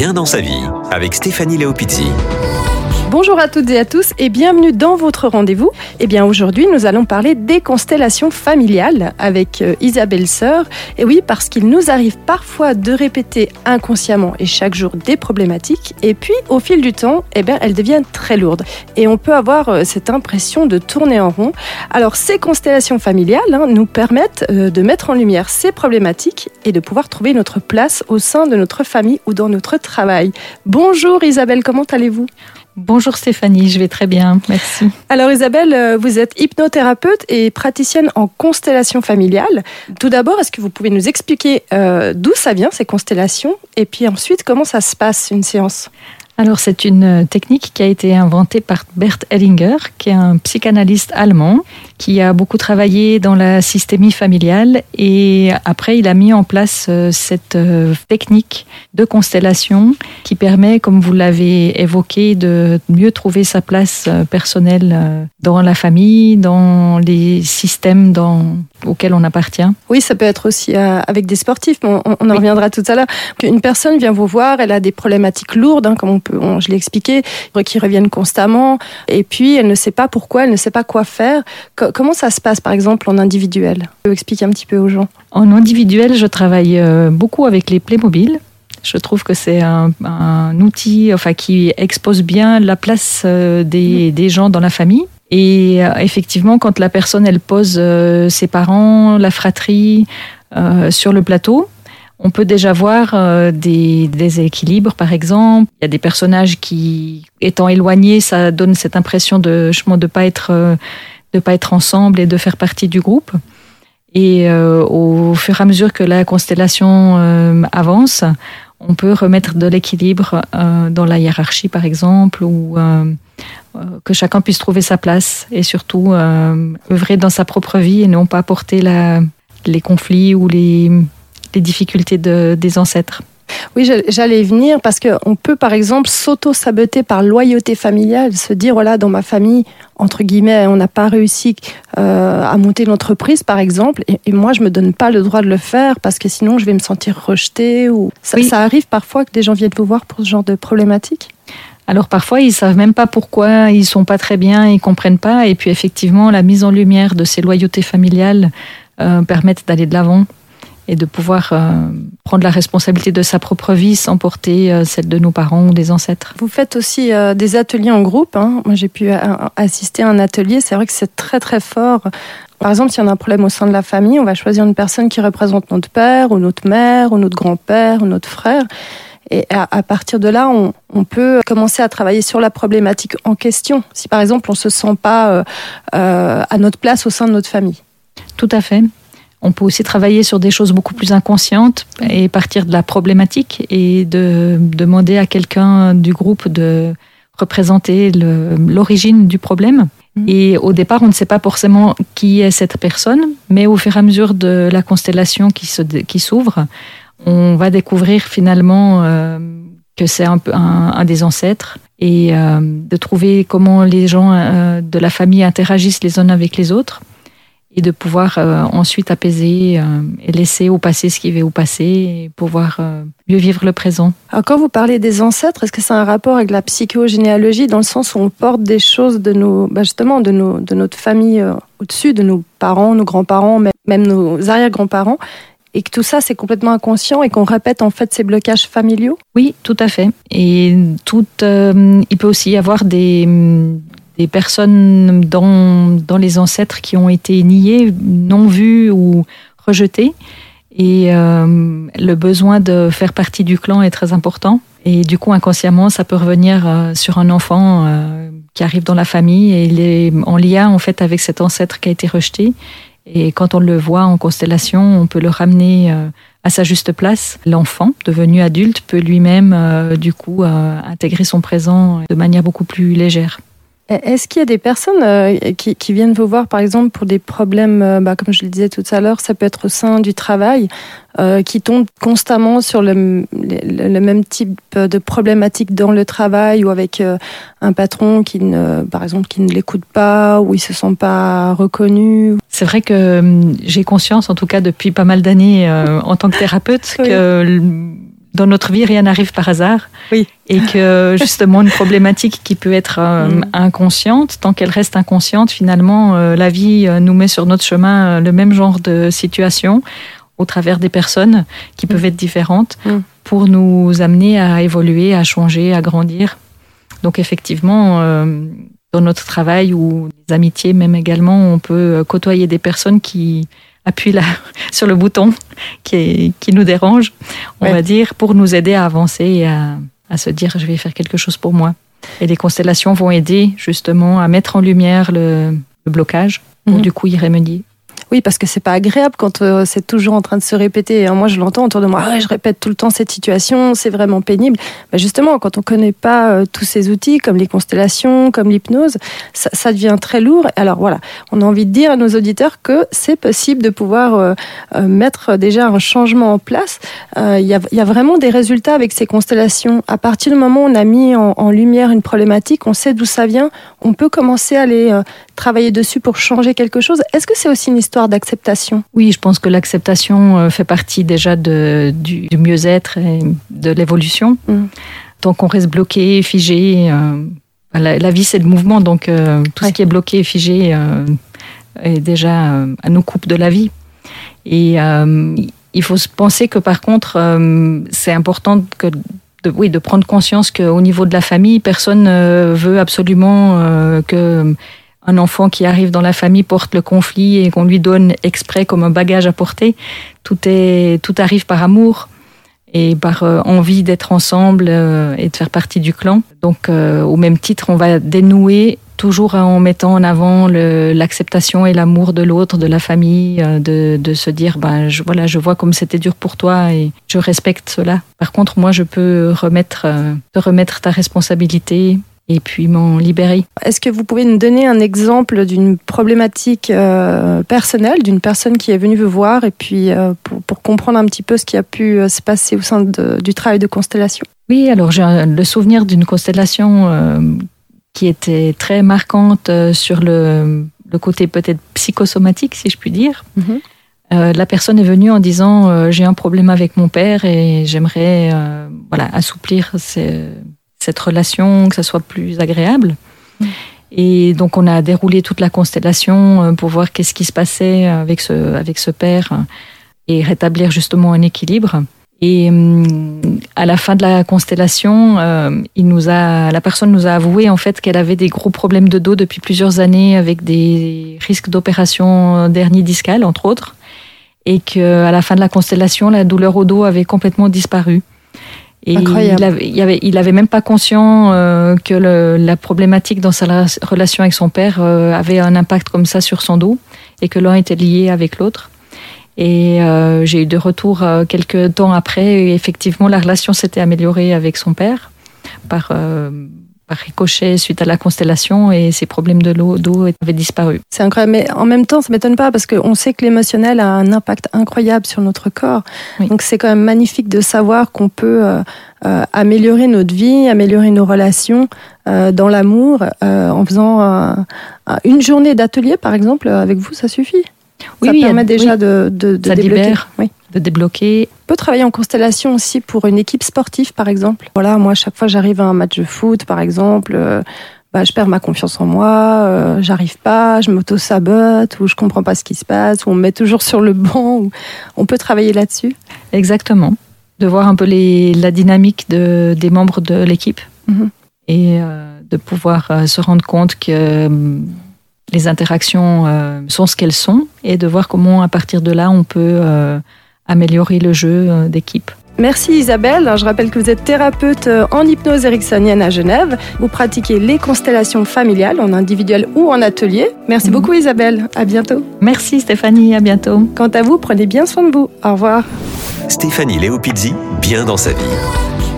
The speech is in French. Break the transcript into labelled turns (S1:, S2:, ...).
S1: Dans sa vie avec Stéphanie Léopizzi.
S2: Bonjour à toutes et à tous et bienvenue dans votre rendez-vous. Eh bien aujourd'hui nous allons parler des constellations familiales avec euh, Isabelle Sœur. Et oui parce qu'il nous arrive parfois de répéter inconsciemment et chaque jour des problématiques et puis au fil du temps eh bien elles deviennent très lourdes et on peut avoir euh, cette impression de tourner en rond. Alors ces constellations familiales hein, nous permettent euh, de mettre en lumière ces problématiques et de pouvoir trouver notre place au sein de notre famille ou dans notre travail. Bonjour Isabelle, comment allez-vous?
S3: Stéphanie, je vais très bien, merci.
S2: Alors Isabelle, euh, vous êtes hypnothérapeute et praticienne en constellation familiale. Tout d'abord, est-ce que vous pouvez nous expliquer euh, d'où ça vient ces constellations et puis ensuite comment ça se passe une séance?
S3: Alors c'est une technique qui a été inventée par Bert Hellinger, qui est un psychanalyste allemand, qui a beaucoup travaillé dans la systémie familiale et après il a mis en place euh, cette euh, technique de constellation qui permet, comme vous l'avez évoqué, de mieux trouver sa place personnelle dans la famille, dans les systèmes dans, auxquels on appartient.
S2: Oui, ça peut être aussi avec des sportifs, on, en reviendra tout à l'heure. Une personne vient vous voir, elle a des problématiques lourdes, hein, comme on peut je l'ai expliqué, qui reviennent constamment. Et puis, elle ne sait pas pourquoi, elle ne sait pas quoi faire. Comment ça se passe, par exemple, en individuel? Je expliquer un petit peu aux gens?
S3: En individuel, je travaille euh, beaucoup avec les Playmobil. Je trouve que c'est un, outil enfin, qui expose bien la place euh, des, des gens dans la famille. Et euh, effectivement, quand la personne elle pose ses parents, la fratrie sur le plateau, on peut déjà voir euh, des déséquilibres, par exemple. Il y a des personnages qui, étant éloignés, ça donne cette impression de ne de pas être euh, de pas être ensemble et de faire partie du groupe. Et euh, au fur et à mesure que la constellation avance, on peut remettre de l'équilibre dans la hiérarchie, par exemple, ou que chacun puisse trouver sa place et surtout œuvrer dans sa propre vie et non pas porter la, les conflits ou les les difficultés de, des ancêtres.
S2: Oui, j'allais venir parce qu'on peut par exemple s'auto-saboter par loyauté familiale, se dire voilà, dans ma famille, entre guillemets, on n'a pas réussi euh, à monter l'entreprise par exemple, et, moi je me donne pas le droit de le faire parce que sinon je vais me sentir rejetée. Ou... Ça, ça arrive parfois que des gens viennent vous voir pour ce genre de problématique?
S3: Alors parfois ils savent même pas pourquoi ils sont pas très bien, ils comprennent pas, et puis effectivement la mise en lumière de ces loyautés familiales euh, permettent d'aller de l'avant et de pouvoir euh, prendre la responsabilité de sa propre vie sans porter euh, celle de nos parents ou des ancêtres.
S2: Vous faites aussi euh, des ateliers en groupe. Hein. Moi, j'ai pu assister à un atelier. C'est vrai que c'est très très fort. Par exemple, s'il y a un problème au sein de la famille, on va choisir une personne qui représente notre père ou notre mère ou notre grand-père ou notre frère. Et à, partir de là, on, on, peut commencer à travailler sur la problématique en question. Si par exemple, on se sent pas euh, à notre place au sein de notre famille.
S3: Tout à fait. On peut aussi travailler sur des choses beaucoup plus inconscientes et partir de la problématique et de demander à quelqu'un du groupe de représenter l'origine du problème. Mm. Et au départ, on ne sait pas forcément qui est cette personne, mais au fur et à mesure de la constellation qui s'ouvre, on va découvrir finalement euh, que c'est un, un, un, des ancêtres et euh, de trouver comment les gens euh, de la famille interagissent les uns avec les autres et de pouvoir euh, ensuite apaiser euh, et laisser au passé ce qui va au passé et pouvoir euh, mieux vivre le présent.
S2: Alors quand vous parlez des ancêtres, est-ce que c'est un rapport avec la psychogénéalogie dans le sens où on porte des choses de nos, bah justement de, nos, de notre famille au-dessus, de nos parents, nos grands-parents, même nos arrière-grands-parents et que tout ça c'est complètement inconscient et qu'on répète en fait ces blocages familiaux?
S3: Oui, tout à fait. Et tout, il peut aussi y avoir des, des personnes dans, dans les ancêtres qui ont été niées, non vues ou rejetées. Et euh, le besoin de faire partie du clan est très important. Et du coup, inconsciemment, ça peut revenir euh, sur un enfant euh, qui arrive dans la famille et il est en lien en fait avec cet ancêtre qui a été rejeté. Et quand on le voit en constellation, on peut le ramener à sa juste place. L'enfant, devenu adulte, peut lui-même du coup intégrer son présent de manière beaucoup plus légère.
S2: Est-ce qu'il y a des personnes euh, qui, qui, viennent vous voir, par exemple, pour des problèmes, euh, bah, comme je le disais tout à l'heure, ça peut être au sein du travail, euh, qui tombent constamment sur le, le, même type de problématique dans le travail ou avec euh, un patron qui, ne, par exemple, qui ne l'écoute pas ou il se sent pas reconnu?
S3: C'est vrai que hum, j'ai conscience, en tout cas depuis pas mal d'années en tant que thérapeute, que dans notre vie, rien n'arrive par hasard.
S2: Oui.
S3: Et que justement, une problématique qui peut être euh,
S2: Mm.
S3: inconsciente, tant qu'elle reste inconsciente, finalement, euh, la vie euh, nous met sur notre chemin le même genre de situation au travers des personnes qui peuvent être différentes
S2: Mm.
S3: pour nous amener à évoluer, à changer, à grandir. Donc effectivement, euh, dans notre travail ou des amitiés même également, on peut côtoyer des personnes qui appuient là sur le bouton qui, est- qui nous dérange, on
S2: Ouais.
S3: va dire, pour nous aider à avancer et à, à se dire je vais faire quelque chose pour moi. Et les constellations vont aider justement à mettre en lumière le, le blocage pour
S2: Mhm.
S3: du coup y remédier.
S2: Oui, parce que c'est pas agréable quand euh, c'est toujours en train de se répéter. Et moi, je l'entends autour de moi. Ah, je répète tout le temps cette situation, c'est vraiment pénible. Bah, justement, quand on connaît pas euh, tous ces outils, comme les constellations, comme l'hypnose, ça, devient très lourd. Alors voilà, on a envie de dire à nos auditeurs que c'est possible de pouvoir euh, mettre déjà un changement en place. Il y, a, vraiment des résultats avec ces constellations. À partir du moment où on a mis en, lumière une problématique, on sait d'où ça vient, on peut commencer à aller travailler dessus pour changer quelque chose. Est-ce que c'est aussi une histoire d'acceptation
S3: Oui, je pense que l'acceptation euh, fait partie déjà de, du, du mieux-être et de l'évolution.
S2: Mhm.
S3: Tant qu'on reste bloqué, figé, euh, la, la vie c'est le mouvement, donc euh, tout
S2: Ouais.
S3: ce qui est bloqué et figé euh, est déjà à nous coupe de la vie. Et il faut se penser que par contre, c'est important que de, oui, de prendre conscience qu'au niveau de la famille, personne ne veut absolument que un enfant qui arrive dans la famille porte le conflit et qu'on lui donne exprès comme un bagage à porter. Tout, est, tout arrive par amour et par euh, envie d'être ensemble euh, et de faire partie du clan. Donc, euh, au même titre, on va dénouer toujours en mettant en avant l'acceptation et l'amour de l'autre, de la famille, de, se dire, ben, voilà, je vois comme c'était dur pour toi et je respecte cela. Par contre, moi, je peux remettre, te remettre ta responsabilité et puis m'en libérer.
S2: Est-ce que vous pouvez nous donner un exemple d'une problématique euh, personnelle, d'une personne qui est venue vous voir et puis euh, pour, pour comprendre un petit peu ce qui a pu euh, se passer au sein de- du travail de constellation?
S3: Oui, alors j'ai le souvenir d'une constellation euh, qui était très marquante euh, sur le, le côté peut-être psychosomatique, si je puis dire. Euh, la personne est venue en disant euh, j'ai un problème avec mon père et j'aimerais euh, voilà assouplir ces- cette relation, que ça soit plus agréable.
S2: Mm.
S3: Et donc on a déroulé toute la constellation euh, pour voir qu'est-ce qui se passait avec ce avec ce père euh, et rétablir justement un équilibre. Et hum, à la fin de la constellation, euh, il nous a, la personne nous a avoué en fait qu'elle avait des gros problèmes de dos depuis plusieurs années avec des risques d'opération dernier discale entre autres, et que à la fin de la constellation, la douleur au dos avait complètement disparu. Et
S2: Incroyable.
S3: il avait, il avait, il avait même pas conscient euh, que le- la problématique dans sa la- relation avec son père euh, avait un impact comme ça sur son dos et que l'un était lié avec l'autre. Et euh, j'ai eu de retour euh, quelques temps après. Et effectivement, la relation s'était améliorée avec son père par, euh, par ricochet suite à la constellation et ses problèmes de l'eau- dos avaient disparu.
S2: C'est incroyable, mais en même temps, ça m'étonne pas parce qu'on sait que l'émotionnel a un impact incroyable sur notre corps.
S3: Oui.
S2: Donc c'est quand même magnifique de savoir qu'on peut euh, euh, améliorer notre vie, améliorer nos relations euh, dans l'amour en faisant un- une journée d'atelier, par exemple, avec vous, ça suffit. ça
S3: oui,
S2: permet
S3: oui,
S2: déjà de, de, de
S3: Ça
S2: débloquer.
S3: libère.
S2: Oui.
S3: de débloquer.
S2: On peut travailler en constellation aussi pour une équipe sportive, par exemple. Voilà, moi, chaque fois j'arrive à un match de foot, par exemple, euh, bah, je perds ma confiance en moi, euh, j'arrive pas, je m'auto-sabote, ou je comprends pas ce qui se passe, ou on me met toujours sur le banc. ou- On peut travailler là-dessus.
S3: Exactement. De voir un peu les, la dynamique de, des membres de l'équipe
S2: Mhm.
S3: et euh, de pouvoir euh, se rendre compte que les interactions sont ce qu'elles sont et de voir comment à partir de là on peut améliorer le jeu euh, d'équipe.
S2: Merci Isabelle. Je rappelle que vous êtes thérapeute euh, en hypnose ericksonienne à Genève. Vous pratiquez les constellations familiales en individuel ou en atelier. Merci
S3: Mhm.
S2: beaucoup Isabelle. À bientôt.
S3: Merci Stéphanie, à bientôt.
S2: Quant à vous, prenez bien soin de vous. Au revoir.
S1: Stéphanie Léopizzi, bien dans sa vie.